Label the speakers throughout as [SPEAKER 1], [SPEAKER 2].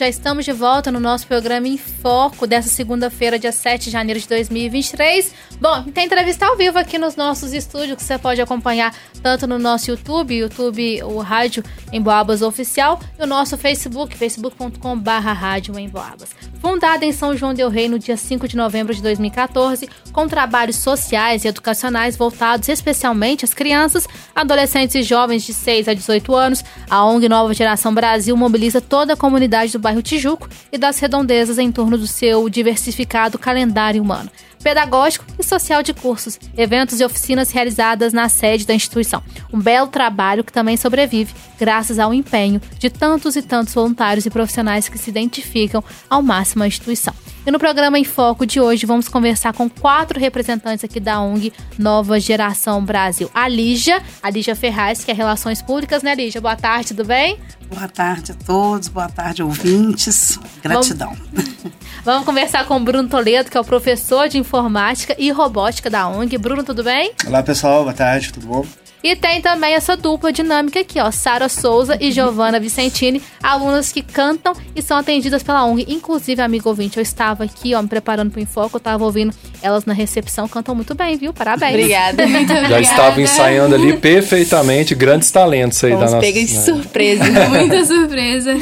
[SPEAKER 1] já estamos de volta no nosso programa em Foco dessa segunda-feira, dia 7 de janeiro de 2023. Bom, tem entrevista ao vivo aqui nos nossos estúdios que você pode acompanhar tanto no nosso YouTube, YouTube, o Rádio Emboabas Oficial, e o nosso Facebook, facebook.com.br Rádio Emboabas. Fundada em São João del Rei no dia 5 de novembro de 2014, com trabalhos sociais e educacionais voltados especialmente às crianças, adolescentes e jovens de 6 a 18 anos, a ONG Nova Geração Brasil mobiliza toda a comunidade do bairro Tijuco e das redondezas em torno do seu diversificado calendário humano pedagógico e social de cursos, eventos e oficinas realizadas na sede da instituição. Um belo trabalho que também sobrevive graças ao empenho de tantos e tantos voluntários e profissionais que se identificam ao máximo à instituição. E no programa em Foco de hoje vamos conversar com quatro representantes aqui da ONG Nova Geração Brasil. A Lígia, a Lígia Ferraz, que é Relações Públicas, né, Lígia? Boa tarde, tudo bem?
[SPEAKER 2] Boa tarde a todos, boa tarde, ouvintes. Gratidão.
[SPEAKER 1] Vamos, vamos conversar com o Bruno Toledo, que é o professor de informática e robótica da ONG. Bruno, tudo bem?
[SPEAKER 3] Olá, pessoal, boa tarde, tudo bom?
[SPEAKER 1] E tem também essa dupla dinâmica aqui, ó, Sara Souza e Giovana Vicentini, alunas que cantam e são atendidas pela ONG. Inclusive, amigo ouvinte, eu estava aqui, ó, me preparando para o Enfoque, eu estava ouvindo elas na recepção, cantam muito bem, viu? Parabéns.
[SPEAKER 4] Obrigada,
[SPEAKER 5] muito obrigada. Já estava ensaiando ali perfeitamente, grandes talentos aí
[SPEAKER 4] Fomos
[SPEAKER 5] da nossa...
[SPEAKER 4] pega de surpresa, muita surpresa.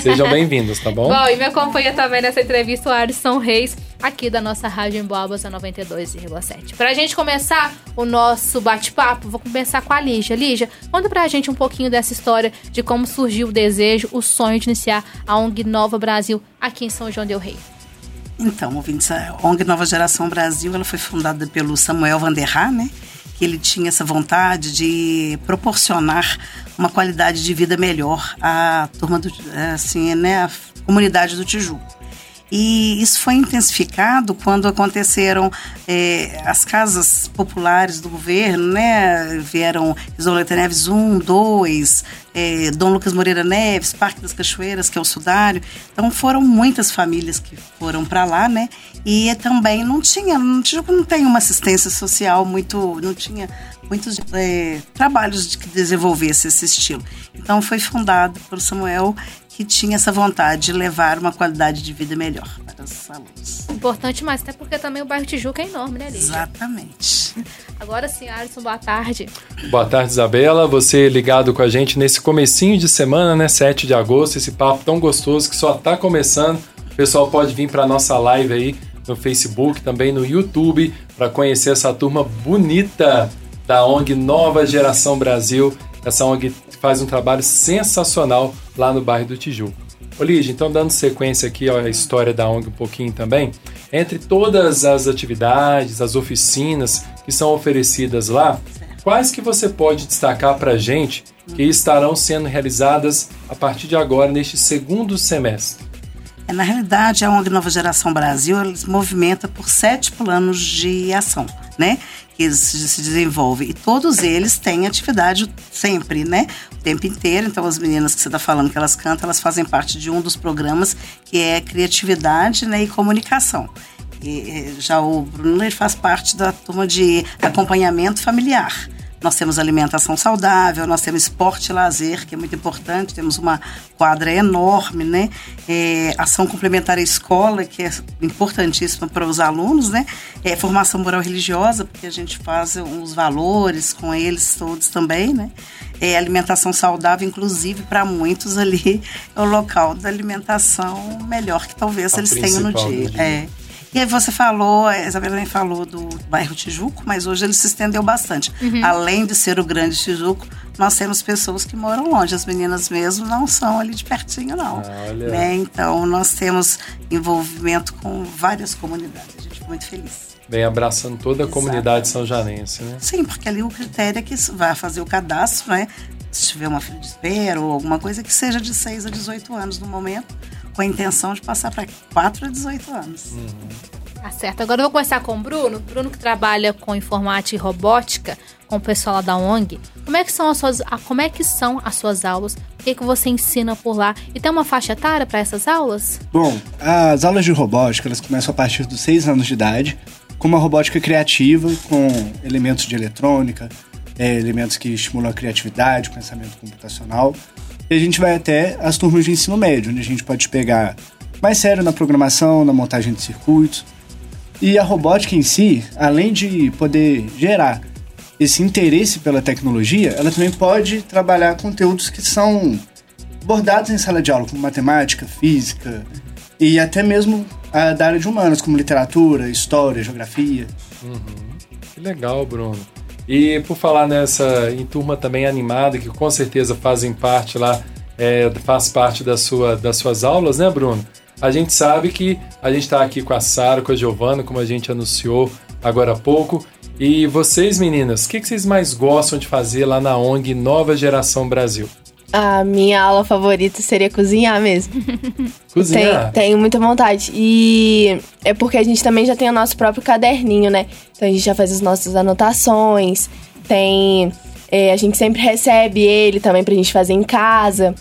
[SPEAKER 5] Sejam bem-vindos, tá bom?
[SPEAKER 1] Bom, e me acompanha também nessa entrevista o Alisson Reis, aqui da nossa Rádio em Boabas, a 92,7. Pra gente começar o nosso bate-papo, vou começar com a Lígia. Lígia, conta pra gente um pouquinho dessa história de como surgiu o desejo, o sonho de iniciar a ONG Nova Brasil aqui em São João del Rei.
[SPEAKER 2] Então, ouvintes, a ONG Nova Geração Brasil, ela foi fundada pelo Samuel Vanderra, né? Que ele tinha essa vontade de proporcionar uma qualidade de vida melhor à turma do, assim, né, a comunidade do Tijuco. E isso foi intensificado quando aconteceram é, as casas populares do governo, né? Vieram Isoleta Neves 1, 2, é, Dom Lucas Moreira Neves, Parque das Cachoeiras, que é o Sudário. Então foram muitas famílias que foram para lá, né? E também não tinha, não, tinha, não tem uma assistência social muito, não tinha muitos é, trabalhos de que desenvolvesse esse estilo. Então foi fundado por Samuel que tinha essa vontade de levar uma qualidade de vida melhor para os alunos.
[SPEAKER 1] Importante, mas até porque também o bairro Tijuca é enorme, né, Lídia?
[SPEAKER 2] Exatamente.
[SPEAKER 1] Agora sim, Alisson, boa tarde.
[SPEAKER 5] Boa tarde, Isabela. Você ligado com a gente nesse comecinho de semana, né, 7 de agosto, esse papo tão gostoso que só está começando. O pessoal pode vir para nossa live aí no Facebook, também no YouTube, para conhecer essa turma bonita da ONG Nova Geração Brasil. Essa ONG faz um trabalho sensacional lá no bairro do Tijuco. Olívia, então dando sequência aqui à história da ONG um pouquinho também, entre todas as atividades, as oficinas que são oferecidas lá, quais que você pode destacar para a gente que estarão sendo realizadas a partir de agora, neste segundo semestre?
[SPEAKER 2] É, na realidade, a ONG Nova Geração Brasil se movimenta por sete planos de ação, né? Que se desenvolve. E todos eles têm atividade sempre, né? Tempo inteiro. Então, as meninas que você está falando que elas cantam, elas fazem parte de um dos programas que é criatividade né, e comunicação. E, já o Bruno ele faz parte da turma de acompanhamento familiar. Nós temos alimentação saudável, nós temos esporte e lazer, que é muito importante, temos uma quadra enorme, né? É, ação complementar à escola, que é importantíssima para os alunos, né? É, formação moral religiosa, porque a gente faz os valores com eles todos também, né? É, alimentação saudável, inclusive para muitos ali é o local da alimentação melhor que talvez a eles tenham no dia. dia. É. E aí você falou, a Isabela nem falou do bairro Tijuco, mas hoje ele se estendeu bastante. Uhum. Além de ser o grande Tijuco, nós temos pessoas que moram longe. As meninas mesmo não são ali de pertinho, não. Ah, né? Então nós temos envolvimento com várias comunidades. A gente fica muito feliz.
[SPEAKER 5] Bem, abraçando toda a Exatamente. comunidade são janense, né?
[SPEAKER 2] Sim, porque ali o critério é que vai fazer o cadastro, né? Se tiver uma filha de espera ou alguma coisa que seja de 6 a 18 anos no momento com a intenção de passar para 4 a 18 anos. Uhum.
[SPEAKER 1] Tá certo. Agora eu vou começar com o Bruno. Bruno que trabalha com informática e robótica, com o pessoal lá da ONG. Como é que são as suas, como é que são as suas aulas? O que, que você ensina por lá? E tem uma faixa etária para essas aulas?
[SPEAKER 3] Bom, as aulas de robótica elas começam a partir dos 6 anos de idade, com uma robótica criativa, com elementos de eletrônica, é, elementos que estimulam a criatividade, o pensamento computacional. E a gente vai até as turmas de ensino médio, onde a gente pode pegar mais sério na programação, na montagem de circuitos. E a robótica em si, além de poder gerar esse interesse pela tecnologia, ela também pode trabalhar conteúdos que são abordados em sala de aula, como matemática, física e até mesmo a da área de humanas, como literatura, história, geografia.
[SPEAKER 5] Que legal, Bruno. E por falar nessa em turma também animada, que com certeza fazem parte lá, é, faz parte da sua, das suas aulas, né, Bruno? A gente sabe que a gente está aqui com a Sara, com a Giovana, como a gente anunciou agora há pouco. E vocês, meninas, o que, que vocês mais gostam de fazer lá na ONG Nova Geração Brasil?
[SPEAKER 6] A minha aula favorita seria cozinhar mesmo.
[SPEAKER 5] Cozinhar.
[SPEAKER 6] Tenho, tenho muita vontade. E é porque a gente também já tem o nosso próprio caderninho, né? Então a gente já faz as nossas anotações. Tem. é, a gente sempre recebe ele também pra gente fazer em casa.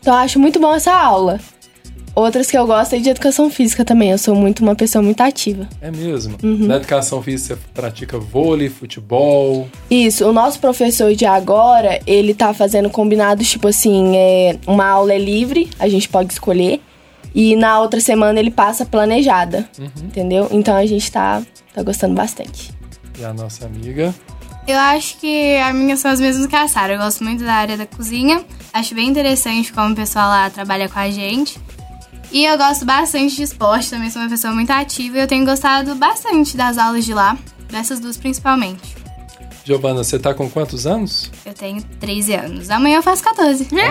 [SPEAKER 6] Então eu acho muito bom essa aula. Outras que eu gosto é de educação física também. Eu sou muito uma pessoa muito ativa.
[SPEAKER 5] É mesmo. Na educação física você pratica vôlei, futebol.
[SPEAKER 6] Isso, o nosso professor de agora, ele tá fazendo combinados, tipo assim, é, uma aula é livre, a gente pode escolher. E na outra semana ele passa planejada, entendeu? Então a gente tá, tá gostando bastante.
[SPEAKER 5] E a nossa amiga.
[SPEAKER 4] Eu acho que as minhas são as mesmas que a Sara. Eu gosto muito da área da cozinha. Acho bem interessante como o pessoal lá trabalha com a gente. E eu gosto bastante de esporte, também sou uma pessoa muito ativa e eu tenho gostado bastante das aulas de lá, dessas duas principalmente.
[SPEAKER 5] Giovana, você tá com quantos anos?
[SPEAKER 4] Eu tenho 13 anos. Amanhã eu faço 14.
[SPEAKER 5] Amanhã.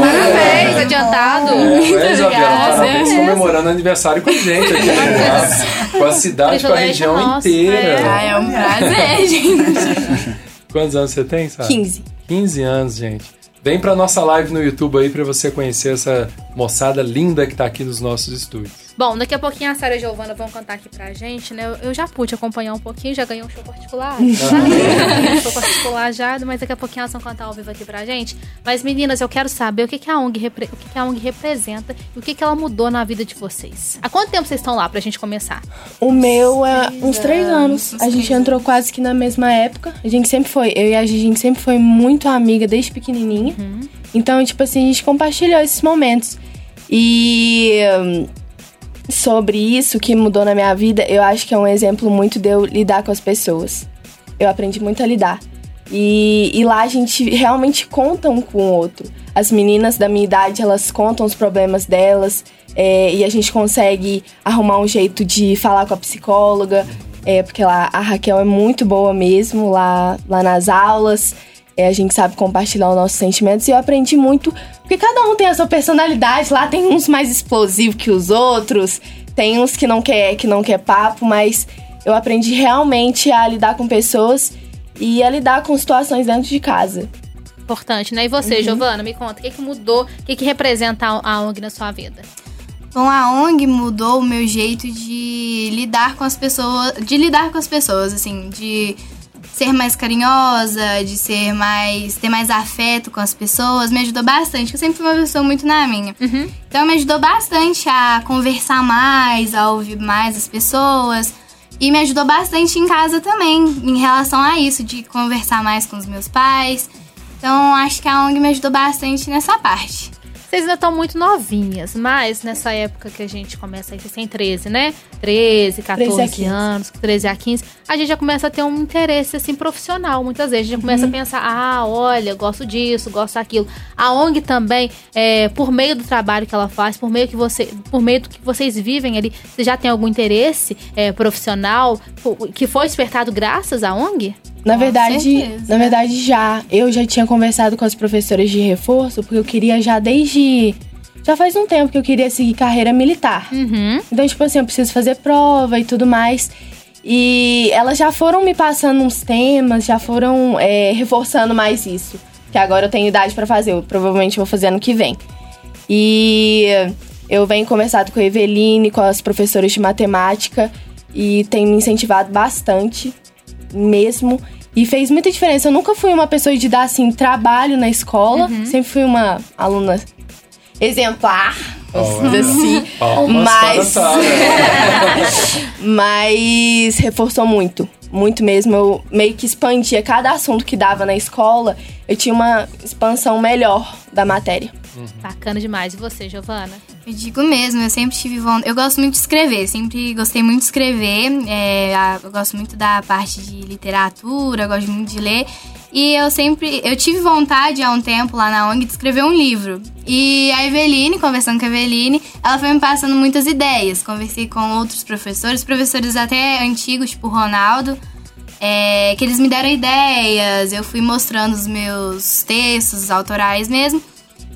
[SPEAKER 1] Parabéns, adiantado.
[SPEAKER 5] É, Isabela,
[SPEAKER 4] obrigada.
[SPEAKER 5] parabéns comemorando aniversário com a gente aqui. né? com a cidade, com a região
[SPEAKER 1] nosso,
[SPEAKER 5] inteira.
[SPEAKER 4] Ah, é um prazer, gente.
[SPEAKER 5] Quantos anos você tem, Sara?
[SPEAKER 6] 15.
[SPEAKER 5] 15 anos, gente. Vem pra nossa live no YouTube aí pra você conhecer essa moçada linda que tá aqui nos nossos estúdios.
[SPEAKER 1] Bom, daqui a pouquinho a Sara e a Giovana vão cantar aqui pra gente, né? Eu- Eu já pude acompanhar um pouquinho, já ganhei um show particular. Ganhei um show particular já, mas daqui a pouquinho elas vão cantar ao vivo aqui pra gente. Mas meninas, eu quero saber o que, que, a, ONG repre- o que, que a ONG representa e o que, que ela mudou na vida de vocês. Há quanto tempo vocês estão lá pra gente começar?
[SPEAKER 6] O meu é uns três anos.
[SPEAKER 4] uns
[SPEAKER 6] A gente entrou quase que na mesma época. A gente sempre foi, eu e a gente sempre foi muito amiga desde pequenininha. Então, tipo assim, a gente compartilhou esses momentos. E hum, sobre isso que mudou na minha vida, eu acho que é um exemplo muito de eu lidar com as pessoas. Eu aprendi muito a lidar. E, e lá a gente realmente conta um com o outro. As meninas da minha idade, elas contam os problemas delas. é, e a gente consegue arrumar um jeito de falar com a psicóloga. É, porque lá a Raquel é muito boa mesmo, lá, lá nas aulas. É, a gente sabe compartilhar os nossos sentimentos. E eu aprendi muito, porque cada um tem a sua personalidade. Lá tem uns mais explosivos que os outros. Tem uns que não quer, que não quer papo, mas eu aprendi realmente a lidar com pessoas e a lidar com situações dentro de casa.
[SPEAKER 1] Importante, né? E você, Giovana, me conta, o que, que mudou, o que, que representa a, a ONG na sua vida?
[SPEAKER 4] Bom, a ONG mudou o meu jeito de lidar com as pessoas, de lidar com as pessoas, assim, de ser mais carinhosa, de ser mais, ter mais afeto com as pessoas, me ajudou bastante, eu sempre fui uma pessoa muito na minha. Então me ajudou bastante a conversar mais, a ouvir mais as pessoas. E me ajudou bastante em casa também, em relação a isso, de conversar mais com os meus pais. Então acho que a ONG me ajudou bastante nessa parte.
[SPEAKER 1] Vocês ainda estão muito novinhas, mas nessa época que a gente começa aí, vocês têm 13, né? 13, 14
[SPEAKER 6] 13 a 15.
[SPEAKER 1] anos, 13 a 15, a gente já começa a ter um interesse assim profissional, muitas vezes. A gente começa a pensar, ah, olha, gosto disso, gosto daquilo. A ONG também, é, por meio do trabalho que ela faz, por meio que você, por meio do que vocês vivem ali, você já tem algum interesse é, profissional que foi despertado graças à ONG?
[SPEAKER 6] Na
[SPEAKER 4] Com
[SPEAKER 6] verdade,
[SPEAKER 4] certeza.
[SPEAKER 6] na verdade já, eu já tinha conversado com as professoras de reforço, porque eu queria já desde já faz um tempo que eu queria seguir carreira militar.
[SPEAKER 1] Uhum.
[SPEAKER 6] Então, tipo assim, eu preciso fazer prova e tudo mais. E elas já foram me passando uns temas, já foram é, reforçando mais isso. Que agora eu tenho idade pra fazer, eu provavelmente vou fazer ano que vem. E eu venho conversado com a Eveline, com as professoras de matemática, e tem me incentivado bastante, mesmo. E fez muita diferença. Eu nunca fui uma pessoa de dar, assim, trabalho na escola. Sempre fui uma aluna exemplar, dizer assim.
[SPEAKER 5] Palmas
[SPEAKER 6] Mas-. Mas reforçou muito. muito mesmo. Eu meio que expandia cada assunto que dava na escola, eu tinha uma expansão melhor da matéria.
[SPEAKER 1] Bacana demais. E você, Giovana?
[SPEAKER 4] Eu digo mesmo, eu sempre tive vontade. Eu gosto muito de escrever, sempre gostei muito de escrever. é, eu gosto muito da parte de literatura, gosto muito de ler. E eu sempre. Eu tive vontade há um tempo lá na ONG de escrever um livro. E a Eveline, conversando com a Eveline, ela foi me passando muitas ideias. Conversei com outros professores, professores até antigos, tipo o Ronaldo. é, que eles me deram ideias, eu fui mostrando os meus textos autorais mesmo.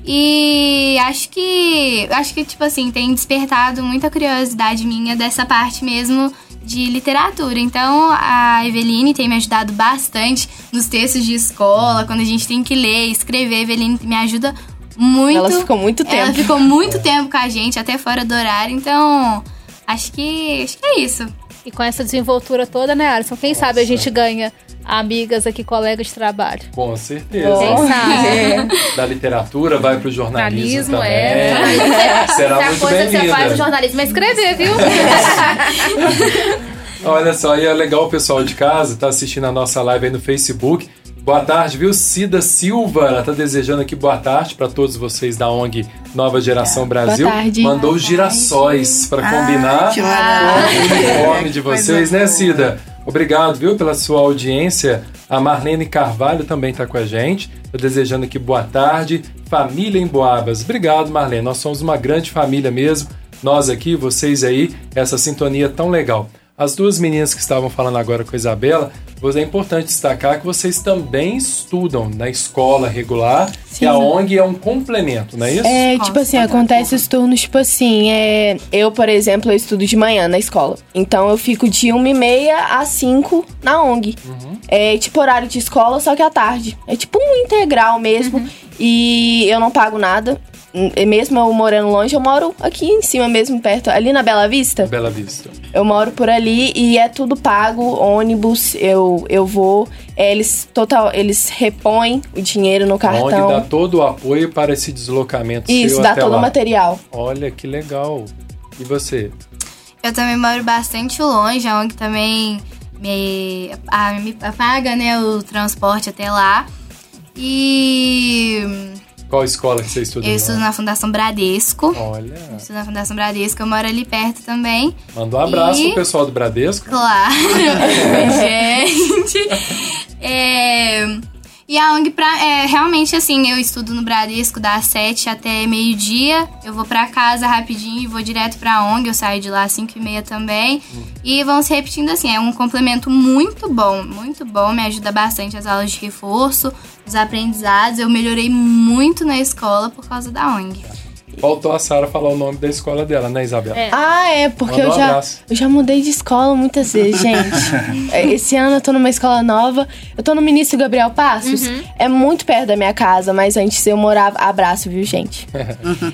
[SPEAKER 4] E acho que. Acho que, tipo assim, tem despertado muita curiosidade minha dessa parte mesmo de literatura. Então a Eveline tem me ajudado bastante nos textos de escola, quando a gente tem que ler, escrever. A Eveline me ajuda muito.
[SPEAKER 6] Ela ficou muito
[SPEAKER 4] Ela
[SPEAKER 6] tempo.
[SPEAKER 4] ficou muito tempo com a gente, até fora do horário. Então, acho que. Acho que é isso.
[SPEAKER 1] E com essa desenvoltura toda, né, Alisson? Quem sabe a gente ganha amigas aqui, colegas de trabalho.
[SPEAKER 5] Com certeza.
[SPEAKER 1] Quem sabe?
[SPEAKER 5] Da literatura, vai pro jornalismo,
[SPEAKER 1] Jornalismo,
[SPEAKER 5] também.
[SPEAKER 1] é.
[SPEAKER 5] Será
[SPEAKER 1] Se a
[SPEAKER 5] muito
[SPEAKER 1] coisa que você faz no
[SPEAKER 5] bem-vinda.
[SPEAKER 1] jornalismo é escrever, viu?
[SPEAKER 5] Olha só, e é legal o pessoal de casa, tá assistindo a nossa live aí no Facebook. Boa tarde, viu? Cida Silva, ela tá desejando aqui boa tarde para todos vocês da ONG Nova Geração Brasil.
[SPEAKER 6] tarde.
[SPEAKER 5] Mandou os girassóis para
[SPEAKER 2] Ah,
[SPEAKER 5] combinar
[SPEAKER 2] que
[SPEAKER 5] com o uniforme de vocês, né,
[SPEAKER 2] boa.
[SPEAKER 5] Cida? Obrigado, viu, pela sua audiência. A Marlene Carvalho também tá com a gente. Desejando aqui boa tarde. Família em Boabas. Obrigado, Marlene. Nós somos uma grande família mesmo. Nós aqui, vocês aí, essa sintonia tão legal. As duas meninas que estavam falando agora com a Isabela, é importante destacar que vocês também estudam na escola regular e a ONG é um complemento, não é isso?
[SPEAKER 6] É, tipo assim, acontece os turnos, tipo assim, é, eu, por exemplo, eu estudo de manhã na escola. Então eu fico de uma e meia às 5 na ONG. É tipo horário de escola, só que à tarde. É tipo um integral mesmo. E eu não pago nada. Hum, Mesmo eu morando longe, eu moro aqui em cima mesmo, perto, ali na Bela Vista.
[SPEAKER 5] Bela Vista.
[SPEAKER 6] Eu moro por ali e é tudo pago, ônibus, eu, eu vou. É, eles total, eles repõem o dinheiro no cartão.
[SPEAKER 5] dá todo o apoio para esse deslocamento
[SPEAKER 6] Isso,
[SPEAKER 5] seu
[SPEAKER 6] dá
[SPEAKER 5] até
[SPEAKER 6] todo
[SPEAKER 5] lá.
[SPEAKER 6] o material.
[SPEAKER 5] Olha que legal. E você?
[SPEAKER 4] Eu também moro bastante longe, a ONG também me, a- me paga né, o transporte até lá. E
[SPEAKER 5] Qual escola que você estuda?
[SPEAKER 4] eu estudo na Fundação Bradesco.
[SPEAKER 5] Olha,
[SPEAKER 4] Eu estudo na Fundação Bradesco, eu moro ali perto também.
[SPEAKER 5] manda um abraço
[SPEAKER 4] E-
[SPEAKER 5] pro pessoal do Bradesco.
[SPEAKER 4] Claro, gente. É, e a ONG, pra, é, realmente, assim, eu estudo no Bradesco das 7 até meio-dia. Eu vou pra casa rapidinho e vou direto pra ONG. Eu saio de lá às 5 e meia também. E vão se repetindo assim. É um complemento muito bom, muito bom. Me ajuda bastante as aulas de reforço, os aprendizados. Eu melhorei muito na escola por causa da ONG.
[SPEAKER 5] Faltou a Sara falar o nome da escola dela, né, Isabela?
[SPEAKER 1] É.
[SPEAKER 6] Ah, é, porque eu
[SPEAKER 5] um
[SPEAKER 6] já, eu já mudei de escola muitas vezes, gente. É, Esse ano eu tô numa escola nova. Eu tô no Ministro Gabriel Passos. É muito perto da minha casa, mas antes eu morava. Abraço, viu, gente?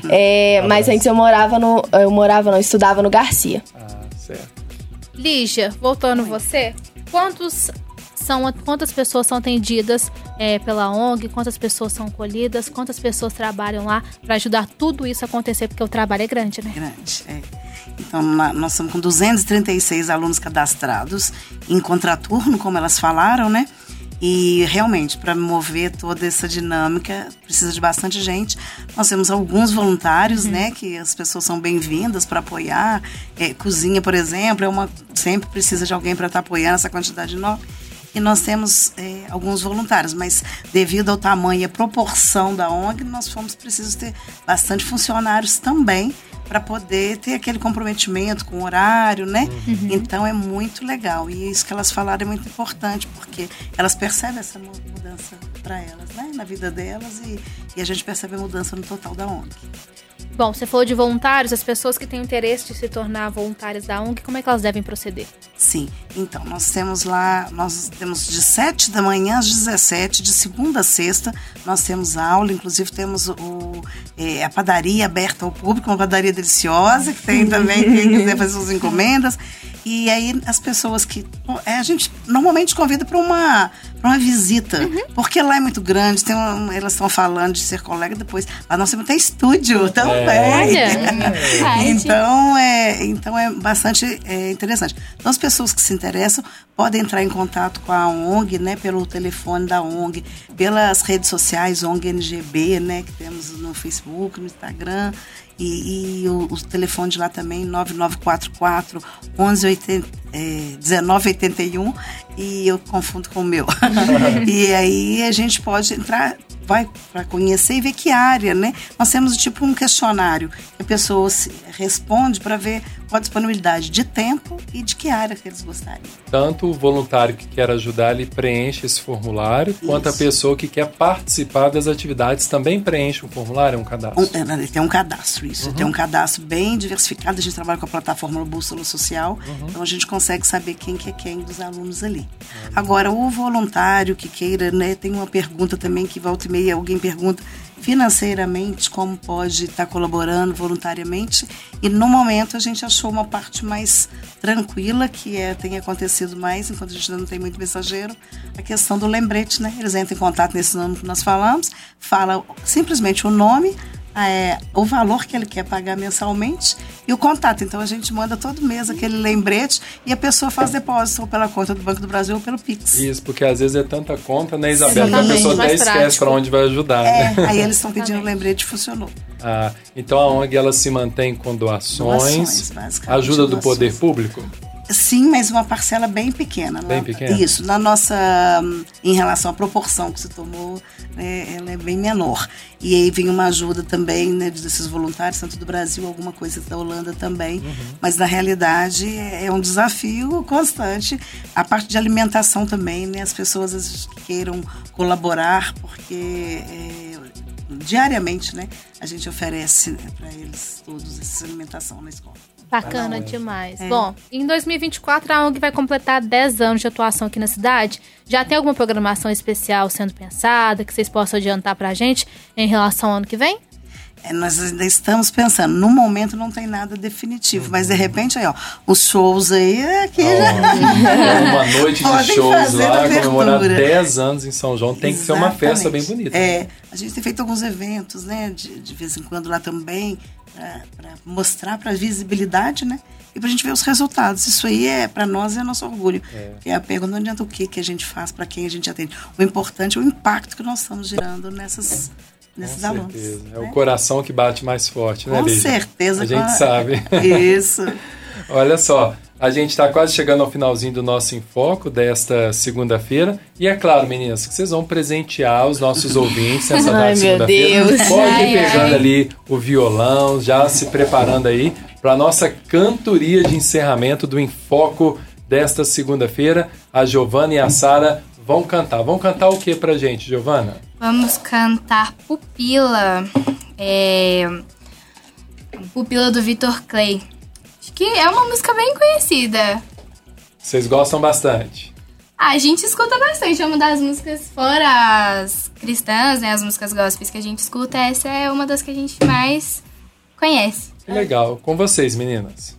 [SPEAKER 6] É, mas antes eu morava no. Eu morava, não, eu estudava no Garcia.
[SPEAKER 5] Ah, certo.
[SPEAKER 1] Lígia, voltando você, quantos são, quantas pessoas são atendidas é, pela ONG, quantas pessoas são colhidas, quantas pessoas trabalham lá para ajudar tudo isso a acontecer, porque o trabalho é grande, né?
[SPEAKER 2] grande. é. Então, nós estamos com 236 alunos cadastrados em contraturno, como elas falaram, né? E realmente, para mover toda essa dinâmica, precisa de bastante gente. Nós temos alguns voluntários, né? Que as pessoas são bem-vindas para apoiar. É, cozinha, por exemplo, é uma sempre precisa de alguém para estar apoiando essa quantidade enorme. E nós temos é, alguns voluntários, mas devido ao tamanho e à proporção da ONG, nós fomos precisos ter bastante funcionários também para poder ter aquele comprometimento com o horário, né? Então é muito legal. E isso que elas falaram é muito importante, porque elas percebem essa mu- mudança para elas, né? Na vida delas e, e a gente percebe a mudança no total da ONG.
[SPEAKER 1] Bom, você falou de voluntários, as pessoas que têm interesse de se tornar voluntárias da ONG, como é que elas devem proceder?
[SPEAKER 2] Sim, então nós temos lá, nós temos de 7 da manhã às 17, de segunda a sexta, nós temos aula, inclusive temos o, é, a padaria aberta ao público, uma padaria deliciosa, que tem também quem quiser fazer suas encomendas. E aí as pessoas que. é, a gente normalmente convida para uma, uma visita. Porque lá é muito grande, tem uma, elas estão falando de ser colega depois. Lá nós temos até estúdio também.
[SPEAKER 1] Olha.
[SPEAKER 2] então, é, então é bastante é, interessante. Então, as pessoas que se interessam podem entrar em contato com a ONG, né, pelo telefone da ONG, pelas redes sociais, ONG NGB, né, que temos no Facebook, no Instagram. E, e o, o telefone de lá também, 9944 1180, é, 1981, e eu confundo com o meu. e aí a gente pode entrar, vai para conhecer e ver que área, né? Nós temos tipo um questionário que a pessoa responde para ver qual a disponibilidade de tempo e de que área que eles gostariam.
[SPEAKER 5] Tanto o voluntário que quer ajudar, ele preenche esse formulário, quanto a
[SPEAKER 2] Isso.
[SPEAKER 5] pessoa que quer participar das atividades também preenche um formulário, um cadastro.
[SPEAKER 2] Um, é, tem um cadastro, isso. Tem um cadastro bem diversificado. A gente trabalha com a plataforma Bússola Social, então a gente consegue saber quem que é quem dos alunos ali. Agora, o voluntário que queira, né, tem uma pergunta também que volta e meia alguém pergunta financeiramente como pode estar colaborando voluntariamente. E no momento a gente achou uma parte mais tranquila que é tem acontecido mais enquanto a gente ainda não tem muito mensageiro a questão do lembrete né? Eles entram em contato nesse nome que nós falamos fala simplesmente o nome é, o valor que ele quer pagar mensalmente e o contato. Então a gente manda todo mês aquele lembrete e a pessoa faz depósito ou pela conta do Banco do Brasil ou pelo Pix.
[SPEAKER 5] Isso, porque às vezes é tanta conta, né, Isabela, que a pessoa até esquece para onde vai ajudar,
[SPEAKER 2] É,
[SPEAKER 5] né?
[SPEAKER 2] aí eles estão pedindo lembrete funcionou.
[SPEAKER 5] Ah, então a ONG ela se mantém com doações,
[SPEAKER 2] Doações, basicamente,
[SPEAKER 5] ajuda do
[SPEAKER 2] doações.
[SPEAKER 5] poder público.
[SPEAKER 2] Sim, mas uma parcela bem pequena.
[SPEAKER 5] Bem
[SPEAKER 2] Na-
[SPEAKER 5] pequena?
[SPEAKER 2] Isso. Na nossa, hum, em relação à proporção que se tomou, né, ela é bem menor. E aí vem uma ajuda também né, desses voluntários, tanto do Brasil, alguma coisa da Holanda também.
[SPEAKER 5] Uhum.
[SPEAKER 2] Mas na realidade é é um desafio constante. A parte de alimentação também, né? As pessoas queiram colaborar, porque é, diariamente, né? A gente oferece para eles todos essa alimentação na escola.
[SPEAKER 1] Bacana demais.
[SPEAKER 2] É.
[SPEAKER 1] Bom, em 2024 a ONG vai completar 10 anos de atuação aqui na cidade. Já tem alguma programação especial sendo pensada que vocês possam adiantar pra gente em relação ao ano que vem?
[SPEAKER 2] É, nós ainda estamos pensando. No momento não tem nada definitivo, mas de repente aí, ó, os shows aí é que já.
[SPEAKER 5] uma noite de shows lá, comemorar
[SPEAKER 2] abertura.
[SPEAKER 5] 10 anos em São João. Tem que ser uma festa bem
[SPEAKER 2] Exatamente.
[SPEAKER 5] bonita.
[SPEAKER 2] É, a gente tem feito alguns eventos, né, de, de vez em quando lá também, para mostrar para visibilidade, né, e para a gente ver os resultados. Isso aí é para nós é nosso orgulho. É. a pergunta não adianta o que que a gente faz para quem a gente atende. O importante é o impacto que nós estamos gerando nessas nesses
[SPEAKER 5] Com
[SPEAKER 2] alunos.
[SPEAKER 5] certeza. É
[SPEAKER 2] né?
[SPEAKER 5] o coração que bate mais forte, né,
[SPEAKER 2] Com
[SPEAKER 5] Lígia?
[SPEAKER 2] certeza.
[SPEAKER 5] A gente sabe.
[SPEAKER 2] Isso.
[SPEAKER 5] Olha só, a gente está quase chegando ao finalzinho do nosso Enfoco desta segunda-feira. E é claro, meninas, que vocês vão presentear os nossos ouvintes nessa
[SPEAKER 6] Ai,
[SPEAKER 5] data segunda-feira.
[SPEAKER 6] Deus.
[SPEAKER 5] Pode ir
[SPEAKER 1] Ai,
[SPEAKER 5] pegando
[SPEAKER 1] ai.
[SPEAKER 5] ali o violão, já se preparando aí para a nossa cantoria de encerramento do Enfoco desta segunda-feira. A Giovana e a Sara vão cantar. Vão cantar o que pra gente, Giovana?
[SPEAKER 4] Vamos cantar Pupila. É... Pupila do Vitor Clay. Acho que é uma música bem conhecida.
[SPEAKER 5] Vocês gostam bastante.
[SPEAKER 4] Ah, a gente escuta bastante. É uma das músicas, fora as cristãs, né? As músicas gospels que a gente escuta, essa é uma das que a gente mais conhece.
[SPEAKER 5] Que legal. Com vocês, meninas.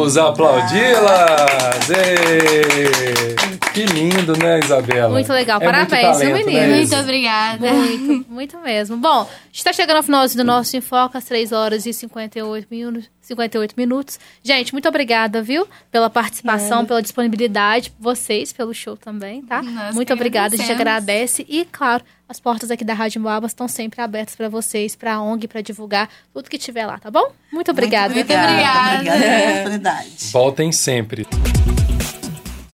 [SPEAKER 5] Vamos aplaudi-las! Que lindo, né, Isabela?
[SPEAKER 1] Muito legal.
[SPEAKER 5] É
[SPEAKER 1] Parabéns,
[SPEAKER 5] muito talento,
[SPEAKER 1] viu,
[SPEAKER 5] né?
[SPEAKER 4] Muito obrigada.
[SPEAKER 1] Muito, muito mesmo. Bom, a gente tá chegando ao finalzinho do nosso Enfoca, às 3 horas e 58 minutos. 58 minutos. Gente, muito obrigada, viu? Pela participação, pela disponibilidade, vocês, pelo show também, tá?
[SPEAKER 4] Nós
[SPEAKER 1] muito obrigada, a gente agradece. E, claro, as portas aqui da Rádio Moabas estão sempre abertas para vocês, pra ONG, para divulgar tudo que tiver lá, tá bom? Muito obrigada.
[SPEAKER 4] Muito obrigada.
[SPEAKER 2] Obrigada pela oportunidade.
[SPEAKER 5] Voltem sempre.